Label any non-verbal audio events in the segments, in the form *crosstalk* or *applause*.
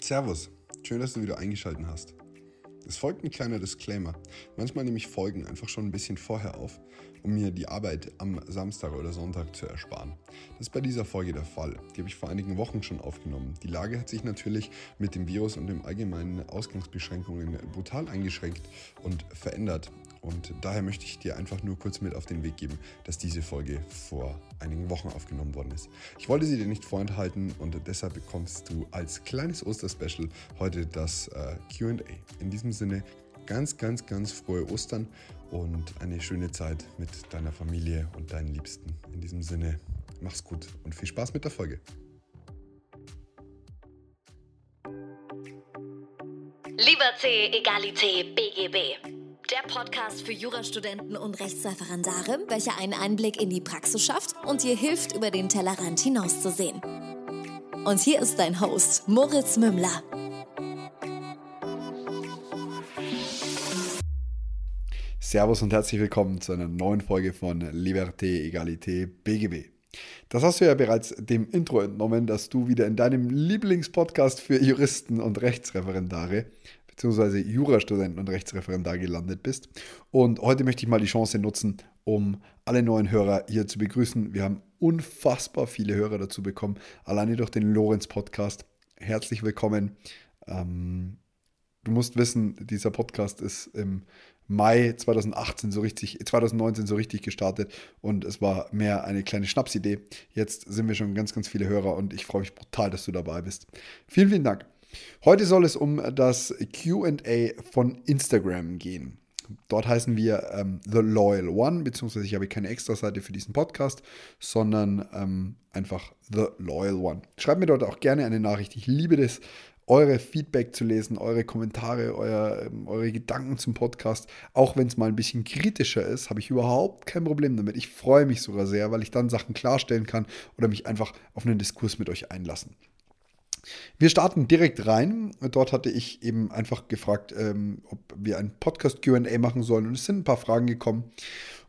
Servus, schön, dass du wieder eingeschaltet hast. Es folgt ein kleiner Disclaimer. Manchmal nehme ich Folgen einfach schon ein bisschen vorher auf, um mir die Arbeit am Samstag oder Sonntag zu ersparen. Das ist bei dieser Folge der Fall. Die habe ich vor einigen Wochen schon aufgenommen. Die Lage hat sich natürlich mit dem Virus und den allgemeinen Ausgangsbeschränkungen brutal eingeschränkt und verändert. Und daher möchte ich dir einfach nur kurz mit auf den Weg geben, dass diese Folge vor einigen Wochen aufgenommen worden ist. Ich wollte sie dir nicht vorenthalten und deshalb bekommst du als kleines Osterspecial heute das äh, QA. In diesem Sinne ganz, ganz, ganz frohe Ostern und eine schöne Zeit mit deiner Familie und deinen Liebsten. In diesem Sinne, mach's gut und viel Spaß mit der Folge. Liberté, Egalité, BGB. Der Podcast für Jurastudenten und Rechtsreferendare, welcher einen Einblick in die Praxis schafft und dir hilft, über den Tellerrand hinauszusehen. Und hier ist dein Host, Moritz Mümmler. Servus und herzlich willkommen zu einer neuen Folge von Liberté, Egalité, BGB. Das hast du ja bereits dem Intro entnommen, dass du wieder in deinem Lieblingspodcast für Juristen und Rechtsreferendare bzw. Jurastudenten und Rechtsreferendare gelandet bist. Und heute möchte ich mal die Chance nutzen, um alle neuen Hörer hier zu begrüßen. Wir haben unfassbar viele Hörer dazu bekommen, alleine durch den Lorenz-Podcast. Herzlich willkommen. Ähm, du musst wissen, dieser Podcast ist im Mai 2018 so richtig, 2019 so richtig gestartet und es war mehr eine kleine Schnapsidee. Jetzt sind wir schon ganz, ganz viele Hörer und ich freue mich brutal, dass du dabei bist. Vielen, vielen Dank. Heute soll es um das QA von Instagram gehen. Dort heißen wir ähm, The Loyal One, beziehungsweise ich habe keine extra Seite für diesen Podcast, sondern ähm, einfach The Loyal One. Schreibt mir dort auch gerne eine Nachricht. Ich liebe das, eure Feedback zu lesen, eure Kommentare, euer, ähm, eure Gedanken zum Podcast. Auch wenn es mal ein bisschen kritischer ist, habe ich überhaupt kein Problem damit. Ich freue mich sogar sehr, weil ich dann Sachen klarstellen kann oder mich einfach auf einen Diskurs mit euch einlassen. Wir starten direkt rein. Dort hatte ich eben einfach gefragt, ähm, ob wir ein Podcast QA machen sollen. Und es sind ein paar Fragen gekommen.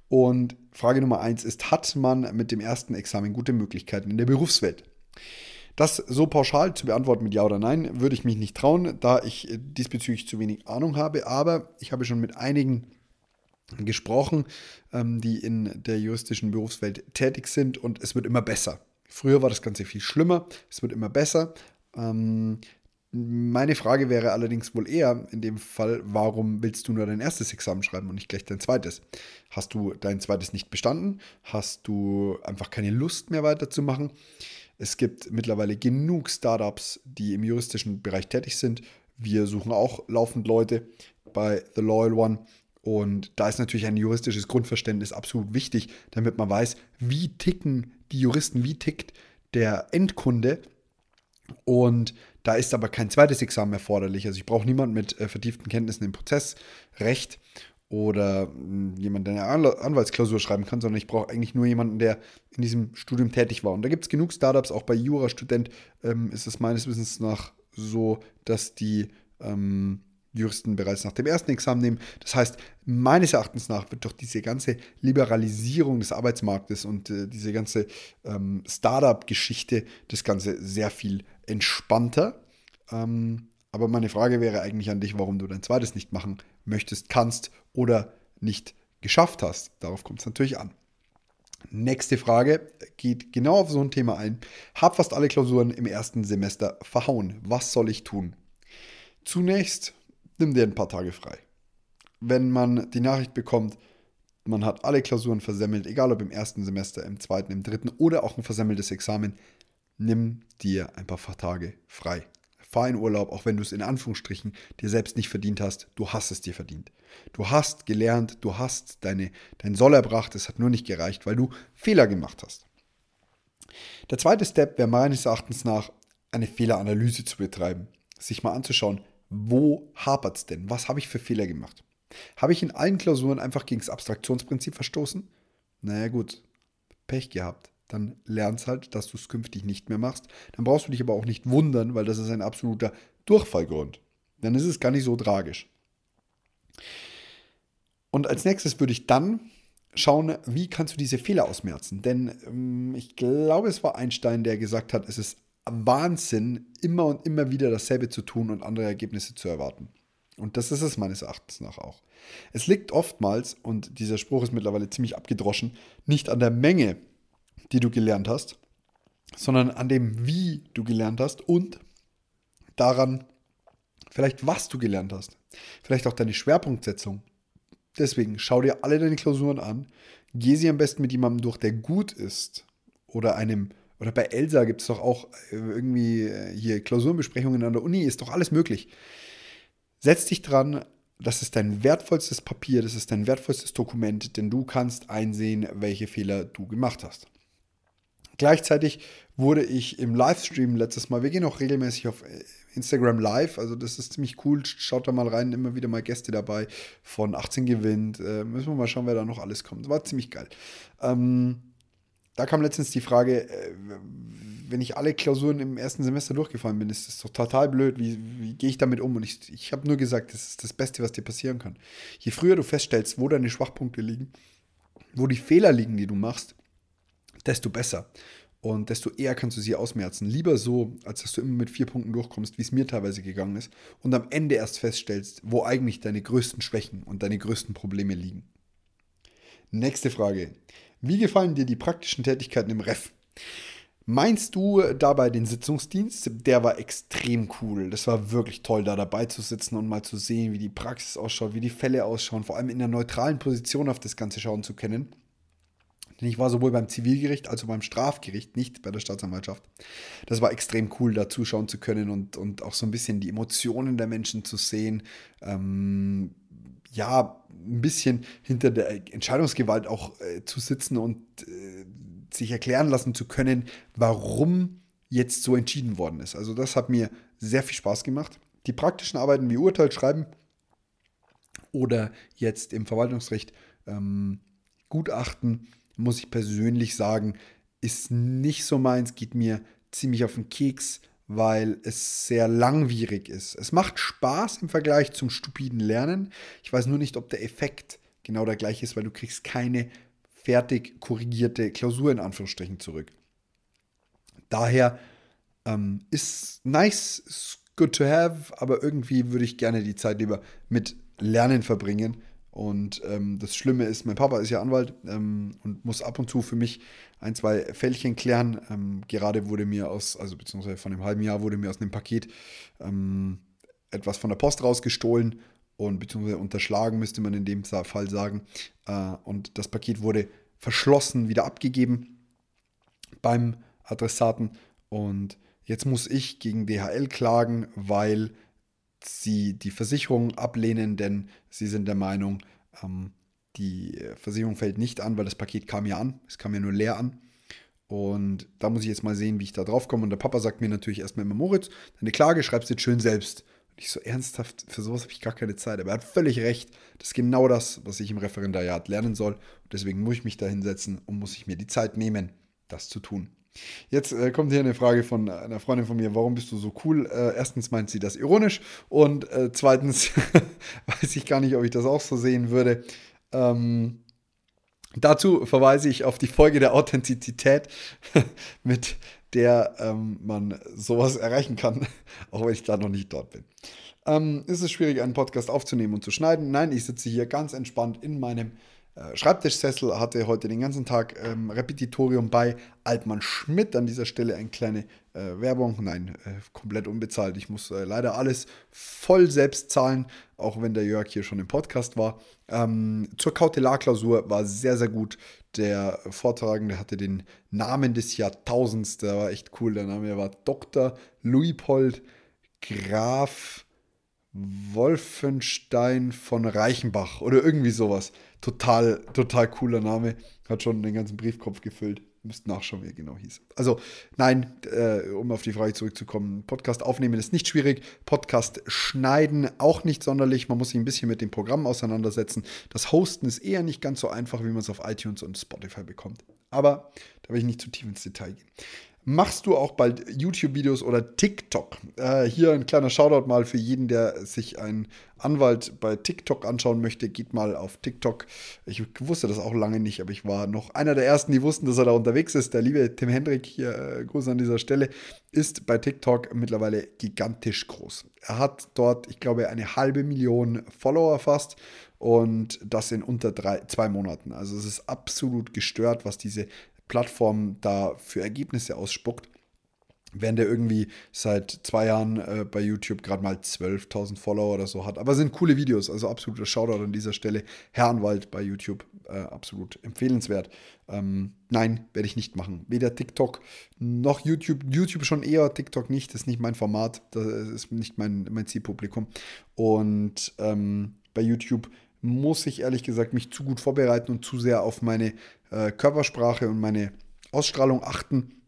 Und Frage Nummer eins ist: Hat man mit dem ersten Examen gute Möglichkeiten in der Berufswelt? Das so pauschal zu beantworten mit Ja oder Nein, würde ich mich nicht trauen, da ich diesbezüglich zu wenig Ahnung habe. Aber ich habe schon mit einigen gesprochen, ähm, die in der juristischen Berufswelt tätig sind und es wird immer besser. Früher war das Ganze viel schlimmer, es wird immer besser. Ähm, meine Frage wäre allerdings wohl eher in dem Fall, warum willst du nur dein erstes Examen schreiben und nicht gleich dein zweites? Hast du dein zweites nicht bestanden? Hast du einfach keine Lust mehr weiterzumachen? Es gibt mittlerweile genug Startups, die im juristischen Bereich tätig sind. Wir suchen auch laufend Leute bei The Loyal One. Und da ist natürlich ein juristisches Grundverständnis absolut wichtig, damit man weiß, wie ticken die Juristen, wie tickt der Endkunde. Und da ist aber kein zweites Examen erforderlich. Also ich brauche niemanden mit äh, vertieften Kenntnissen im Prozessrecht oder hm, jemand, der eine Anwaltsklausur schreiben kann, sondern ich brauche eigentlich nur jemanden, der in diesem Studium tätig war. Und da gibt es genug Startups, auch bei Jurastudent ähm, ist es meines Wissens nach so, dass die ähm, Juristen bereits nach dem ersten Examen nehmen. Das heißt, meines Erachtens nach wird doch diese ganze Liberalisierung des Arbeitsmarktes und äh, diese ganze ähm, Startup-Geschichte das Ganze sehr viel entspannter. Ähm, aber meine Frage wäre eigentlich an dich, warum du dein zweites nicht machen möchtest, kannst oder nicht geschafft hast. Darauf kommt es natürlich an. Nächste Frage geht genau auf so ein Thema ein. Hab fast alle Klausuren im ersten Semester verhauen. Was soll ich tun? Zunächst nimm dir ein paar Tage frei. Wenn man die Nachricht bekommt, man hat alle Klausuren versemmelt, egal ob im ersten Semester, im zweiten, im dritten oder auch ein versemmeltes Examen, nimm dir ein paar Tage frei fahr in Urlaub, auch wenn du es in Anführungsstrichen dir selbst nicht verdient hast. Du hast es dir verdient. Du hast gelernt, du hast deine, dein Soll erbracht, es hat nur nicht gereicht, weil du Fehler gemacht hast. Der zweite Step wäre meines Erachtens nach, eine Fehleranalyse zu betreiben. Sich mal anzuschauen, wo hapert es denn? Was habe ich für Fehler gemacht? Habe ich in allen Klausuren einfach gegen das Abstraktionsprinzip verstoßen? Naja gut, Pech gehabt dann lernst halt, dass du es künftig nicht mehr machst. Dann brauchst du dich aber auch nicht wundern, weil das ist ein absoluter Durchfallgrund. Dann ist es gar nicht so tragisch. Und als nächstes würde ich dann schauen, wie kannst du diese Fehler ausmerzen. Denn ähm, ich glaube, es war Einstein, der gesagt hat, es ist Wahnsinn, immer und immer wieder dasselbe zu tun und andere Ergebnisse zu erwarten. Und das ist es meines Erachtens nach auch. Es liegt oftmals, und dieser Spruch ist mittlerweile ziemlich abgedroschen, nicht an der Menge, die du gelernt hast, sondern an dem, wie du gelernt hast und daran, vielleicht was du gelernt hast. Vielleicht auch deine Schwerpunktsetzung. Deswegen schau dir alle deine Klausuren an, geh sie am besten mit jemandem durch, der gut ist. Oder einem, oder bei Elsa gibt es doch auch äh, irgendwie äh, hier Klausurenbesprechungen an der Uni, ist doch alles möglich. Setz dich dran, das ist dein wertvollstes Papier, das ist dein wertvollstes Dokument, denn du kannst einsehen, welche Fehler du gemacht hast. Gleichzeitig wurde ich im Livestream letztes Mal, wir gehen auch regelmäßig auf äh, Instagram Live, also das ist ziemlich cool, schaut da mal rein, immer wieder mal Gäste dabei von 18 gewinnt, äh, müssen wir mal schauen, wer da noch alles kommt, war ziemlich geil. Ähm, da kam letztens die Frage, äh, wenn ich alle Klausuren im ersten Semester durchgefallen bin, ist das doch total blöd. Wie, wie gehe ich damit um? Und ich, ich habe nur gesagt, das ist das Beste, was dir passieren kann. Je früher du feststellst, wo deine Schwachpunkte liegen, wo die Fehler liegen, die du machst, desto besser. Und desto eher kannst du sie ausmerzen. Lieber so, als dass du immer mit vier Punkten durchkommst, wie es mir teilweise gegangen ist, und am Ende erst feststellst, wo eigentlich deine größten Schwächen und deine größten Probleme liegen. Nächste Frage. Wie gefallen dir die praktischen Tätigkeiten im Ref? Meinst du dabei den Sitzungsdienst? Der war extrem cool. Das war wirklich toll, da dabei zu sitzen und mal zu sehen, wie die Praxis ausschaut, wie die Fälle ausschauen, vor allem in der neutralen Position auf das Ganze schauen zu können. Denn ich war sowohl beim Zivilgericht als auch beim Strafgericht, nicht bei der Staatsanwaltschaft. Das war extrem cool, da zuschauen zu können und, und auch so ein bisschen die Emotionen der Menschen zu sehen. Ähm, ja, ein bisschen hinter der Entscheidungsgewalt auch äh, zu sitzen und äh, sich erklären lassen zu können, warum jetzt so entschieden worden ist. Also das hat mir sehr viel Spaß gemacht. Die praktischen Arbeiten wie Urteil schreiben oder jetzt im Verwaltungsrecht ähm, Gutachten, muss ich persönlich sagen, ist nicht so meins, geht mir ziemlich auf den Keks, weil es sehr langwierig ist. Es macht Spaß im Vergleich zum stupiden Lernen. Ich weiß nur nicht, ob der Effekt genau der gleiche ist, weil du kriegst keine fertig korrigierte Klausur in Anführungsstrichen zurück. Daher ähm, ist nice, ist good to have, aber irgendwie würde ich gerne die Zeit lieber mit Lernen verbringen. Und ähm, das Schlimme ist, mein Papa ist ja Anwalt ähm, und muss ab und zu für mich ein, zwei Fällchen klären. Ähm, gerade wurde mir aus, also beziehungsweise von einem halben Jahr wurde mir aus einem Paket ähm, etwas von der Post rausgestohlen und beziehungsweise unterschlagen, müsste man in dem Fall sagen. Äh, und das Paket wurde verschlossen wieder abgegeben beim Adressaten. Und jetzt muss ich gegen DHL klagen, weil sie die Versicherung ablehnen, denn sie sind der Meinung, ähm, die Versicherung fällt nicht an, weil das Paket kam ja an. Es kam ja nur leer an. Und da muss ich jetzt mal sehen, wie ich da drauf komme. Und der Papa sagt mir natürlich erstmal immer, Moritz, deine Klage schreibst du jetzt schön selbst. Ich so ernsthaft, für sowas habe ich gar keine Zeit. Aber er hat völlig recht. Das ist genau das, was ich im Referendariat lernen soll. Und deswegen muss ich mich da hinsetzen und muss ich mir die Zeit nehmen, das zu tun. Jetzt äh, kommt hier eine Frage von einer Freundin von mir, warum bist du so cool? Äh, erstens meint sie das ironisch und äh, zweitens *laughs* weiß ich gar nicht, ob ich das auch so sehen würde. Ähm, dazu verweise ich auf die Folge der Authentizität *laughs* mit der ähm, man sowas erreichen kann, *laughs* auch wenn ich da noch nicht dort bin. Ähm, ist es schwierig, einen Podcast aufzunehmen und zu schneiden? Nein, ich sitze hier ganz entspannt in meinem äh, Schreibtischsessel, hatte heute den ganzen Tag ähm, Repetitorium bei Altmann Schmidt. An dieser Stelle eine kleine äh, Werbung. Nein, äh, komplett unbezahlt. Ich muss äh, leider alles voll selbst zahlen, auch wenn der Jörg hier schon im Podcast war. Ähm, zur Kautelarklausur war sehr, sehr gut. Der Vortragende hatte den Namen des Jahrtausends, der war echt cool. Der Name war Dr. Luipold Graf Wolfenstein von Reichenbach oder irgendwie sowas. Total, total cooler Name. Hat schon den ganzen Briefkopf gefüllt. Müsst nachschauen, wie er genau hieß. Also, nein, äh, um auf die Frage zurückzukommen, Podcast aufnehmen ist nicht schwierig. Podcast schneiden auch nicht sonderlich. Man muss sich ein bisschen mit dem Programm auseinandersetzen. Das Hosten ist eher nicht ganz so einfach, wie man es auf iTunes und Spotify bekommt. Aber da will ich nicht zu tief ins Detail gehen. Machst du auch bald YouTube-Videos oder TikTok? Äh, hier ein kleiner Shoutout mal für jeden, der sich einen Anwalt bei TikTok anschauen möchte. Geht mal auf TikTok. Ich wusste das auch lange nicht, aber ich war noch einer der ersten, die wussten, dass er da unterwegs ist. Der liebe Tim Hendrik, hier äh, Gruß an dieser Stelle, ist bei TikTok mittlerweile gigantisch groß. Er hat dort, ich glaube, eine halbe Million Follower fast und das in unter drei, zwei Monaten. Also es ist absolut gestört, was diese Plattform da für Ergebnisse ausspuckt. Während er irgendwie seit zwei Jahren äh, bei YouTube gerade mal 12.000 Follower oder so hat. Aber sind coole Videos, also absoluter Shoutout an dieser Stelle. Herrenwald bei YouTube, äh, absolut empfehlenswert. Ähm, nein, werde ich nicht machen. Weder TikTok noch YouTube. YouTube schon eher, TikTok nicht. Das ist nicht mein Format, das ist nicht mein, mein Zielpublikum. Und ähm, bei YouTube muss ich ehrlich gesagt mich zu gut vorbereiten und zu sehr auf meine äh, Körpersprache und meine Ausstrahlung achten.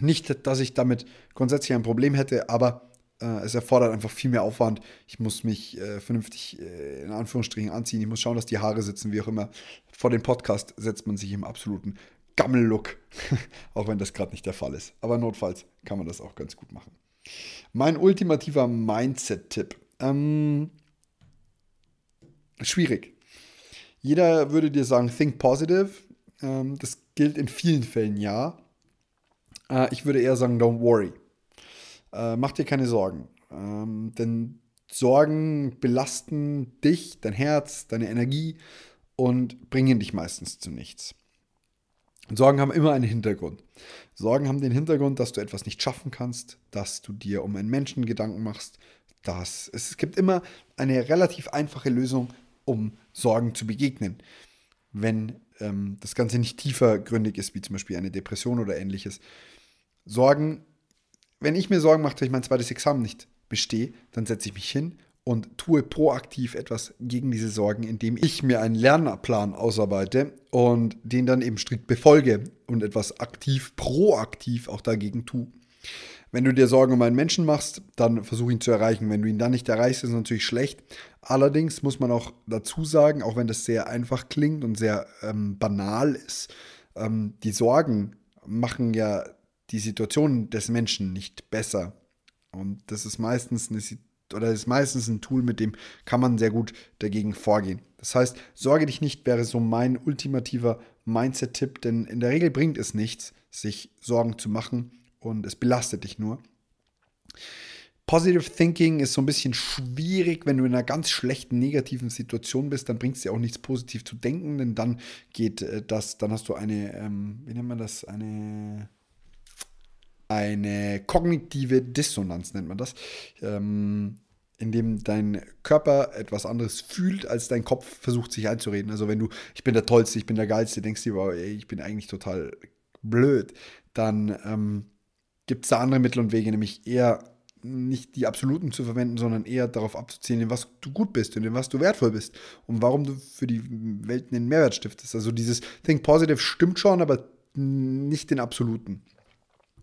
Nicht, dass ich damit grundsätzlich ein Problem hätte, aber äh, es erfordert einfach viel mehr Aufwand. Ich muss mich äh, vernünftig äh, in Anführungsstrichen anziehen. Ich muss schauen, dass die Haare sitzen, wie auch immer. Vor dem Podcast setzt man sich im absoluten Gammel-Look, *laughs* auch wenn das gerade nicht der Fall ist. Aber notfalls kann man das auch ganz gut machen. Mein ultimativer Mindset-Tipp. Ähm, schwierig. Jeder würde dir sagen, think positive. Ähm, das gilt in vielen Fällen ja. Äh, ich würde eher sagen, don't worry. Äh, mach dir keine Sorgen. Ähm, denn Sorgen belasten dich, dein Herz, deine Energie und bringen dich meistens zu nichts. Sorgen haben immer einen Hintergrund. Sorgen haben den Hintergrund, dass du etwas nicht schaffen kannst, dass du dir um einen Menschen Gedanken machst, dass es gibt immer eine relativ einfache Lösung, um Sorgen zu begegnen. Wenn ähm, das Ganze nicht tiefergründig ist, wie zum Beispiel eine Depression oder ähnliches. Sorgen, wenn ich mir Sorgen mache, dass ich mein zweites Examen nicht bestehe, dann setze ich mich hin und tue proaktiv etwas gegen diese Sorgen, indem ich mir einen Lernplan ausarbeite und den dann eben strikt befolge und etwas aktiv, proaktiv auch dagegen tue. Wenn du dir Sorgen um einen Menschen machst, dann versuch ihn zu erreichen. Wenn du ihn dann nicht erreichst, ist es natürlich schlecht. Allerdings muss man auch dazu sagen, auch wenn das sehr einfach klingt und sehr ähm, banal ist, ähm, die Sorgen machen ja die Situation des Menschen nicht besser. Und das ist meistens eine oder ist meistens ein Tool, mit dem kann man sehr gut dagegen vorgehen. Das heißt, sorge dich nicht wäre so mein ultimativer Mindset-Tipp, denn in der Regel bringt es nichts, sich Sorgen zu machen und es belastet dich nur. Positive Thinking ist so ein bisschen schwierig, wenn du in einer ganz schlechten, negativen Situation bist, dann bringt es dir auch nichts positiv zu denken, denn dann geht äh, das, dann hast du eine, ähm, wie nennt man das, eine, eine kognitive Dissonanz nennt man das, ähm, indem dein Körper etwas anderes fühlt, als dein Kopf versucht sich einzureden. Also wenn du, ich bin der Tollste, ich bin der Geilste, denkst dir, wow, ich bin eigentlich total blöd, dann ähm, gibt es da andere Mittel und Wege, nämlich eher nicht die absoluten zu verwenden, sondern eher darauf abzuzielen, in was du gut bist und in was du wertvoll bist und warum du für die Welt einen Mehrwert stiftest. Also dieses Think Positive stimmt schon, aber nicht den absoluten.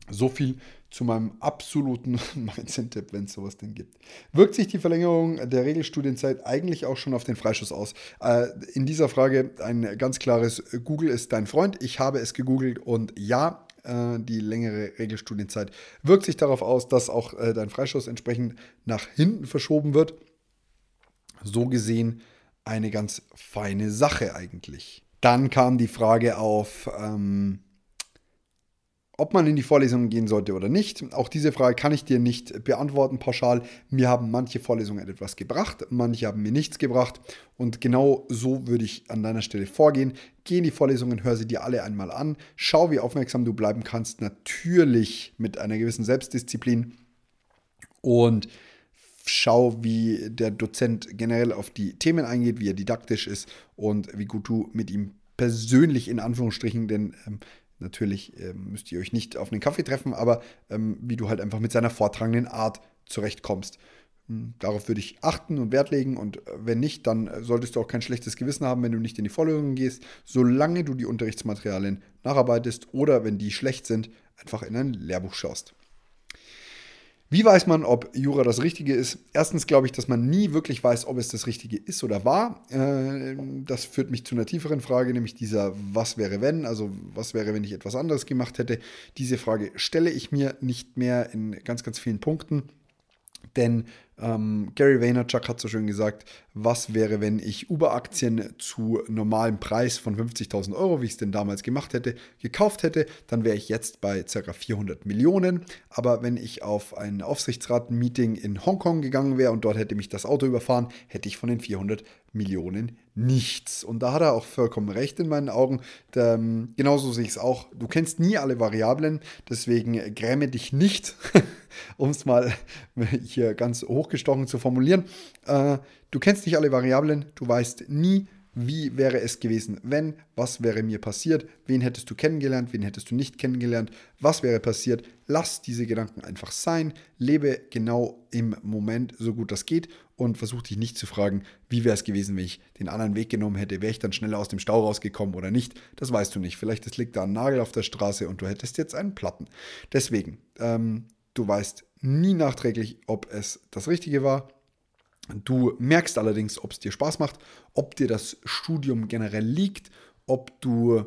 So viel zu meinem absoluten *laughs* Mindset-Tipp, wenn es sowas denn gibt. Wirkt sich die Verlängerung der Regelstudienzeit eigentlich auch schon auf den Freischuss aus? Äh, in dieser Frage ein ganz klares Google ist dein Freund. Ich habe es gegoogelt und ja, äh, die längere Regelstudienzeit, wirkt sich darauf aus, dass auch äh, dein Freischuss entsprechend nach hinten verschoben wird. So gesehen eine ganz feine Sache eigentlich. Dann kam die Frage auf, ähm, ob man in die Vorlesungen gehen sollte oder nicht. Auch diese Frage kann ich dir nicht beantworten pauschal. Mir haben manche Vorlesungen etwas gebracht, manche haben mir nichts gebracht. Und genau so würde ich an deiner Stelle vorgehen. Geh in die Vorlesungen, hör sie dir alle einmal an, schau, wie aufmerksam du bleiben kannst. Natürlich mit einer gewissen Selbstdisziplin. Und schau, wie der Dozent generell auf die Themen eingeht, wie er didaktisch ist und wie gut du mit ihm persönlich in Anführungsstrichen, denn ähm, Natürlich ähm, müsst ihr euch nicht auf einen Kaffee treffen, aber ähm, wie du halt einfach mit seiner vortragenden Art zurechtkommst. Hm, darauf würde ich achten und Wert legen und äh, wenn nicht, dann äh, solltest du auch kein schlechtes Gewissen haben, wenn du nicht in die Vorlesungen gehst, solange du die Unterrichtsmaterialien nacharbeitest oder wenn die schlecht sind, einfach in ein Lehrbuch schaust. Wie weiß man, ob Jura das Richtige ist? Erstens glaube ich, dass man nie wirklich weiß, ob es das Richtige ist oder war. Äh, das führt mich zu einer tieferen Frage, nämlich dieser Was wäre wenn? Also was wäre, wenn ich etwas anderes gemacht hätte? Diese Frage stelle ich mir nicht mehr in ganz, ganz vielen Punkten. Denn ähm, Gary Vaynerchuk hat so schön gesagt, was wäre, wenn ich Uber-Aktien zu normalem Preis von 50.000 Euro, wie ich es denn damals gemacht hätte, gekauft hätte, dann wäre ich jetzt bei ca. 400 Millionen. Aber wenn ich auf ein Aufsichtsrat-Meeting in Hongkong gegangen wäre und dort hätte mich das Auto überfahren, hätte ich von den 400 Millionen nichts. Und da hat er auch vollkommen recht in meinen Augen. Da, ähm, genauso sehe ich es auch. Du kennst nie alle Variablen, deswegen gräme dich nicht, *laughs* um es mal hier ganz hochgestochen zu formulieren. Äh, du kennst nicht alle Variablen, du weißt nie, wie wäre es gewesen, wenn? Was wäre mir passiert? Wen hättest du kennengelernt? Wen hättest du nicht kennengelernt? Was wäre passiert? Lass diese Gedanken einfach sein. Lebe genau im Moment, so gut das geht. Und versuch dich nicht zu fragen, wie wäre es gewesen, wenn ich den anderen Weg genommen hätte? Wäre ich dann schneller aus dem Stau rausgekommen oder nicht? Das weißt du nicht. Vielleicht liegt da ein Nagel auf der Straße und du hättest jetzt einen Platten. Deswegen, ähm, du weißt nie nachträglich, ob es das Richtige war Du merkst allerdings, ob es dir Spaß macht, ob dir das Studium generell liegt, ob du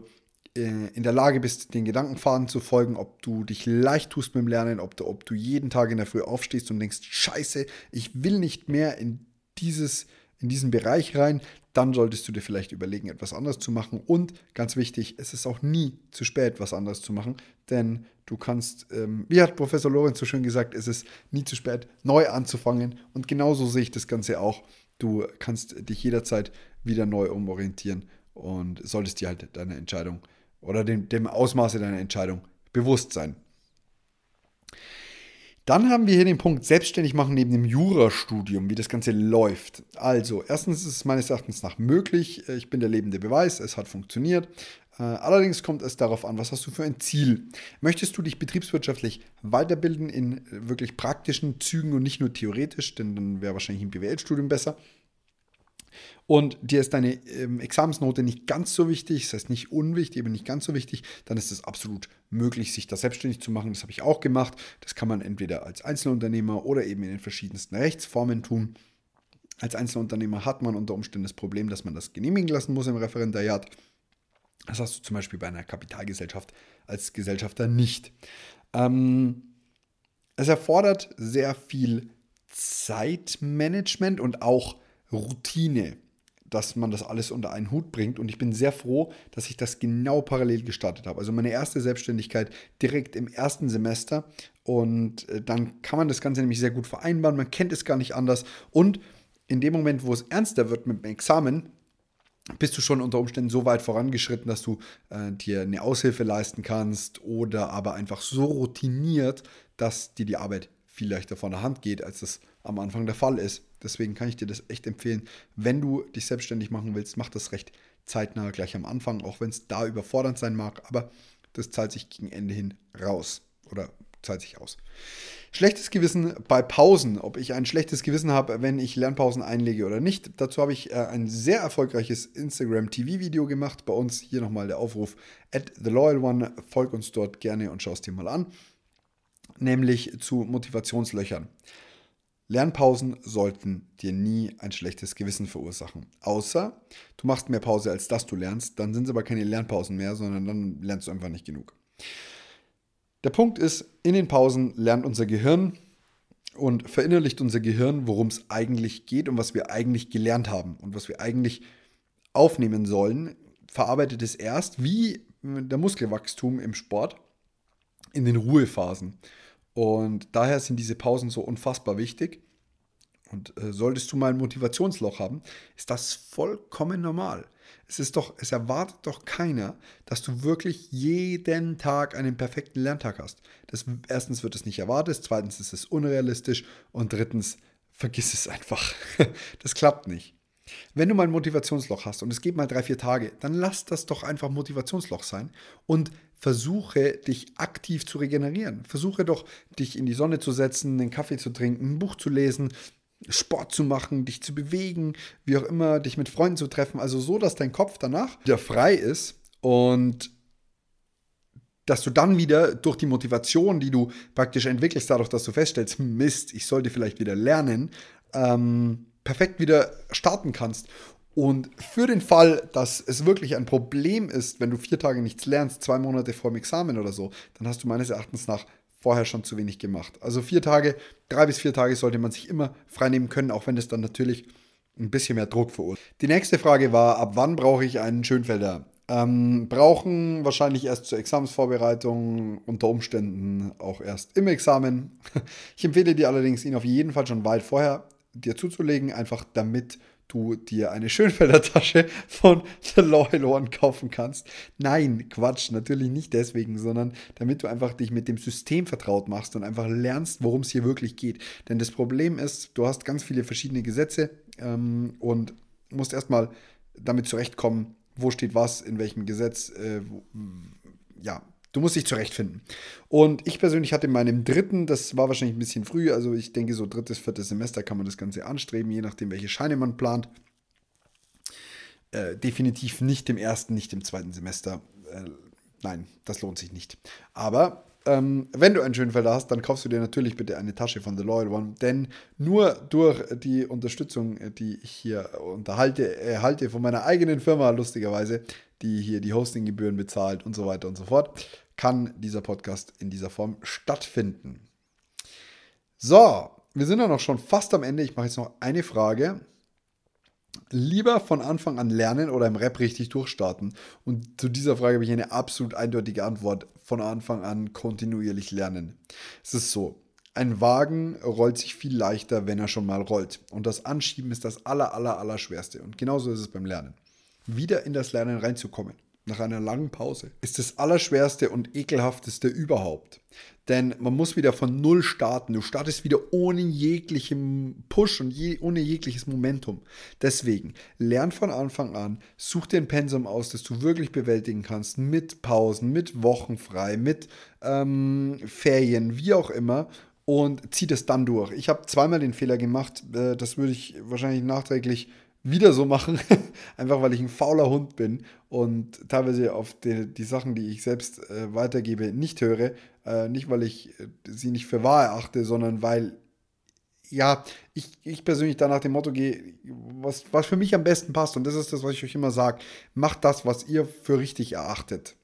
äh, in der Lage bist, den Gedankenfaden zu folgen, ob du dich leicht tust mit dem Lernen, ob du, ob du jeden Tag in der Früh aufstehst und denkst, scheiße, ich will nicht mehr in dieses in diesen Bereich rein, dann solltest du dir vielleicht überlegen, etwas anderes zu machen. Und ganz wichtig, es ist auch nie zu spät, was anderes zu machen, denn du kannst, ähm, wie hat Professor Lorenz so schön gesagt, es ist nie zu spät, neu anzufangen. Und genauso sehe ich das Ganze auch. Du kannst dich jederzeit wieder neu umorientieren und solltest dir halt deine Entscheidung oder dem, dem Ausmaße deiner Entscheidung bewusst sein. Dann haben wir hier den Punkt selbstständig machen neben dem Jurastudium, wie das Ganze läuft. Also, erstens ist es meines Erachtens nach möglich. Ich bin der lebende Beweis, es hat funktioniert. Äh, allerdings kommt es darauf an, was hast du für ein Ziel? Möchtest du dich betriebswirtschaftlich weiterbilden in wirklich praktischen Zügen und nicht nur theoretisch, denn dann wäre wahrscheinlich ein BWL-Studium besser und dir ist deine ähm, Examensnote nicht ganz so wichtig, das heißt nicht unwichtig, aber nicht ganz so wichtig, dann ist es absolut möglich, sich das selbstständig zu machen. Das habe ich auch gemacht. Das kann man entweder als Einzelunternehmer oder eben in den verschiedensten Rechtsformen tun. Als Einzelunternehmer hat man unter Umständen das Problem, dass man das genehmigen lassen muss im Referendariat. Das hast du zum Beispiel bei einer Kapitalgesellschaft als Gesellschafter nicht. Ähm, es erfordert sehr viel Zeitmanagement und auch Routine, dass man das alles unter einen Hut bringt. Und ich bin sehr froh, dass ich das genau parallel gestartet habe. Also meine erste Selbstständigkeit direkt im ersten Semester. Und äh, dann kann man das Ganze nämlich sehr gut vereinbaren. Man kennt es gar nicht anders. Und in dem Moment, wo es ernster wird mit dem Examen, bist du schon unter Umständen so weit vorangeschritten, dass du äh, dir eine Aushilfe leisten kannst oder aber einfach so routiniert, dass dir die Arbeit viel leichter von der Hand geht, als das am Anfang der Fall ist. Deswegen kann ich dir das echt empfehlen. Wenn du dich selbstständig machen willst, mach das recht zeitnah gleich am Anfang, auch wenn es da überfordernd sein mag, aber das zahlt sich gegen Ende hin raus oder zahlt sich aus. Schlechtes Gewissen bei Pausen, ob ich ein schlechtes Gewissen habe, wenn ich Lernpausen einlege oder nicht. Dazu habe ich äh, ein sehr erfolgreiches Instagram TV-Video gemacht. Bei uns hier nochmal der Aufruf at the loyal one. Folg uns dort gerne und schau es dir mal an. Nämlich zu Motivationslöchern. Lernpausen sollten dir nie ein schlechtes Gewissen verursachen. Außer du machst mehr Pause, als dass du lernst, dann sind es aber keine Lernpausen mehr, sondern dann lernst du einfach nicht genug. Der Punkt ist, in den Pausen lernt unser Gehirn und verinnerlicht unser Gehirn, worum es eigentlich geht und was wir eigentlich gelernt haben und was wir eigentlich aufnehmen sollen, verarbeitet es erst wie der Muskelwachstum im Sport in den Ruhephasen. Und daher sind diese Pausen so unfassbar wichtig. Und äh, solltest du mal ein Motivationsloch haben, ist das vollkommen normal. Es ist doch, es erwartet doch keiner, dass du wirklich jeden Tag einen perfekten Lerntag hast. Das, erstens wird es nicht erwartet, zweitens ist es unrealistisch und drittens vergiss es einfach. *laughs* das klappt nicht. Wenn du mal ein Motivationsloch hast und es geht mal drei, vier Tage, dann lass das doch einfach Motivationsloch sein und versuche dich aktiv zu regenerieren. Versuche doch, dich in die Sonne zu setzen, einen Kaffee zu trinken, ein Buch zu lesen, Sport zu machen, dich zu bewegen, wie auch immer, dich mit Freunden zu treffen. Also so, dass dein Kopf danach wieder frei ist und dass du dann wieder durch die Motivation, die du praktisch entwickelst, dadurch, dass du feststellst, hm, Mist, ich sollte vielleicht wieder lernen, ähm, perfekt wieder starten kannst. Und für den Fall, dass es wirklich ein Problem ist, wenn du vier Tage nichts lernst, zwei Monate vor dem Examen oder so, dann hast du meines Erachtens nach vorher schon zu wenig gemacht. Also vier Tage, drei bis vier Tage sollte man sich immer freinehmen können, auch wenn es dann natürlich ein bisschen mehr Druck verursacht. Die nächste Frage war, ab wann brauche ich einen Schönfelder? Ähm, brauchen wahrscheinlich erst zur Examensvorbereitung, unter Umständen auch erst im Examen. *laughs* Ich empfehle dir allerdings, ihn auf jeden Fall schon weit vorher dir zuzulegen, einfach damit du dir eine Schönfelder Tasche von *laughs* The Loyal One kaufen kannst. Nein, Quatsch, natürlich nicht deswegen, sondern damit du einfach dich mit dem System vertraut machst und einfach lernst, worum es hier wirklich geht. Denn das Problem ist, du hast ganz viele verschiedene Gesetze ähm, und musst erstmal damit zurechtkommen, wo steht was, in welchem Gesetz, äh, wo, ja, du musst dich zurechtfinden. Und ich persönlich hatte in meinem dritten, das war wahrscheinlich ein bisschen früh, also ich denke so drittes, viertes Semester kann man das Ganze anstreben, je nachdem, welche Scheine man plant. Äh, definitiv nicht im ersten, nicht im zweiten Semester. Äh, nein, das lohnt sich nicht. Aber ähm, wenn du einen Schönfelder hast, dann kaufst du dir natürlich bitte eine Tasche von The Loyal One, denn nur durch die Unterstützung, die ich hier unterhalte, erhalte von meiner eigenen Firma, lustigerweise, die hier die Hostinggebühren bezahlt und so weiter und so fort, kann dieser Podcast in dieser Form stattfinden. So, wir sind ja noch schon fast am Ende. Ich mache jetzt noch eine Frage lieber von Anfang an lernen oder im Rap richtig durchstarten? Und zu dieser Frage habe ich eine absolut eindeutige Antwort. Von Anfang an kontinuierlich lernen. Es ist so. Ein Wagen rollt sich viel leichter, wenn er schon mal rollt. Und das Anschieben ist das aller, aller, aller schwerste. Und genauso ist es beim Lernen. Wieder in das Lernen reinzukommen nach einer langen Pause, ist das Allerschwerste und Ekelhafteste überhaupt. Denn man muss wieder von Null starten. Du startest wieder ohne jeglichen Push und je, ohne jegliches Momentum. Deswegen, lern von Anfang an, such dir ein Pensum aus, das du wirklich bewältigen kannst, mit Pausen, mit Wochen frei, mit ähm, Ferien, wie auch immer. Und zieh das dann durch. Ich habe zweimal den Fehler gemacht. Äh, das würde ich wahrscheinlich nachträglich wieder so machen, *laughs* einfach weil ich ein fauler Hund bin und teilweise auf die, die Sachen, die ich selbst äh, weitergebe, nicht höre. Äh, nicht, weil ich äh, sie nicht für wahr erachte, sondern weil, ja, ich, ich persönlich da nach dem Motto gehe, was, was für mich am besten passt. Und das ist das, was ich euch immer sage. Macht das, was ihr für richtig erachtet.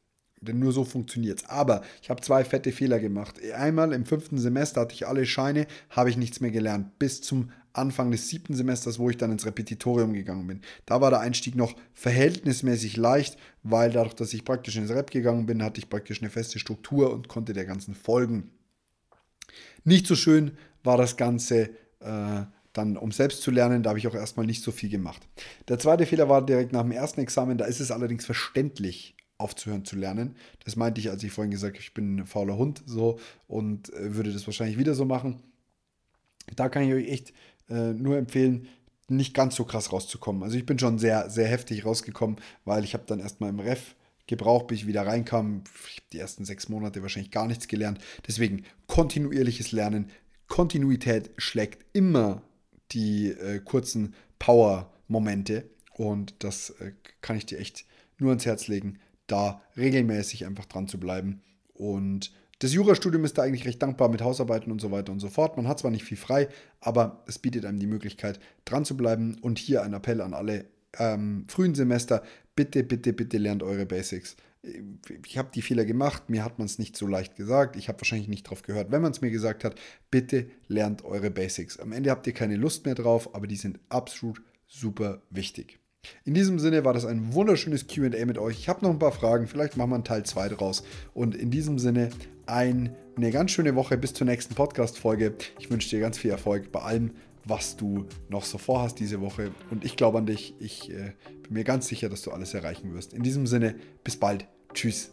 Denn nur so funktioniert es. Aber ich habe zwei fette Fehler gemacht. Einmal im fünften Semester hatte ich alle Scheine, habe ich nichts mehr gelernt. Bis zum Anfang des siebten Semesters, wo ich dann ins Repetitorium gegangen bin. Da war der Einstieg noch verhältnismäßig leicht, weil dadurch, dass ich praktisch ins Rep gegangen bin, hatte ich praktisch eine feste Struktur und konnte der ganzen folgen. Nicht so schön war das Ganze äh, dann, um selbst zu lernen, da habe ich auch erstmal nicht so viel gemacht. Der zweite Fehler war direkt nach dem ersten Examen, da ist es allerdings verständlich, aufzuhören zu lernen. Das meinte ich, als ich vorhin gesagt habe, ich bin ein fauler Hund so und äh, würde das wahrscheinlich wieder so machen. Da kann ich euch echt äh, nur empfehlen, nicht ganz so krass rauszukommen. Also ich bin schon sehr, sehr heftig rausgekommen, weil ich habe dann erstmal im Ref gebraucht, bis ich wieder reinkam. Ich habe die ersten sechs Monate wahrscheinlich gar nichts gelernt. Deswegen kontinuierliches Lernen. Kontinuität schlägt immer die äh, kurzen Power-Momente. Und das äh, kann ich dir echt nur ans Herz legen, da regelmäßig einfach dran zu bleiben. Und das Jurastudium ist da eigentlich recht dankbar mit Hausarbeiten und so weiter und so fort. Man hat zwar nicht viel frei, aber es bietet einem die Möglichkeit, dran zu bleiben. Und hier ein Appell an alle ähm, frühen Semester: bitte, bitte, bitte lernt eure Basics. Ich habe die Fehler gemacht, mir hat man es nicht so leicht gesagt. Ich habe wahrscheinlich nicht drauf gehört, wenn man es mir gesagt hat. Bitte lernt eure Basics. Am Ende habt ihr keine Lust mehr drauf, aber die sind absolut super wichtig. In diesem Sinne war das ein wunderschönes QA mit euch. Ich habe noch ein paar Fragen, vielleicht machen wir einen Teil 2 draus. Und in diesem Sinne ein, eine ganz schöne Woche bis zur nächsten Podcast-Folge. Ich wünsche dir ganz viel Erfolg bei allem, was du noch so vorhast diese Woche. Und ich glaube an dich. Ich äh, bin mir ganz sicher, dass du alles erreichen wirst. In diesem Sinne, bis bald. Tschüss.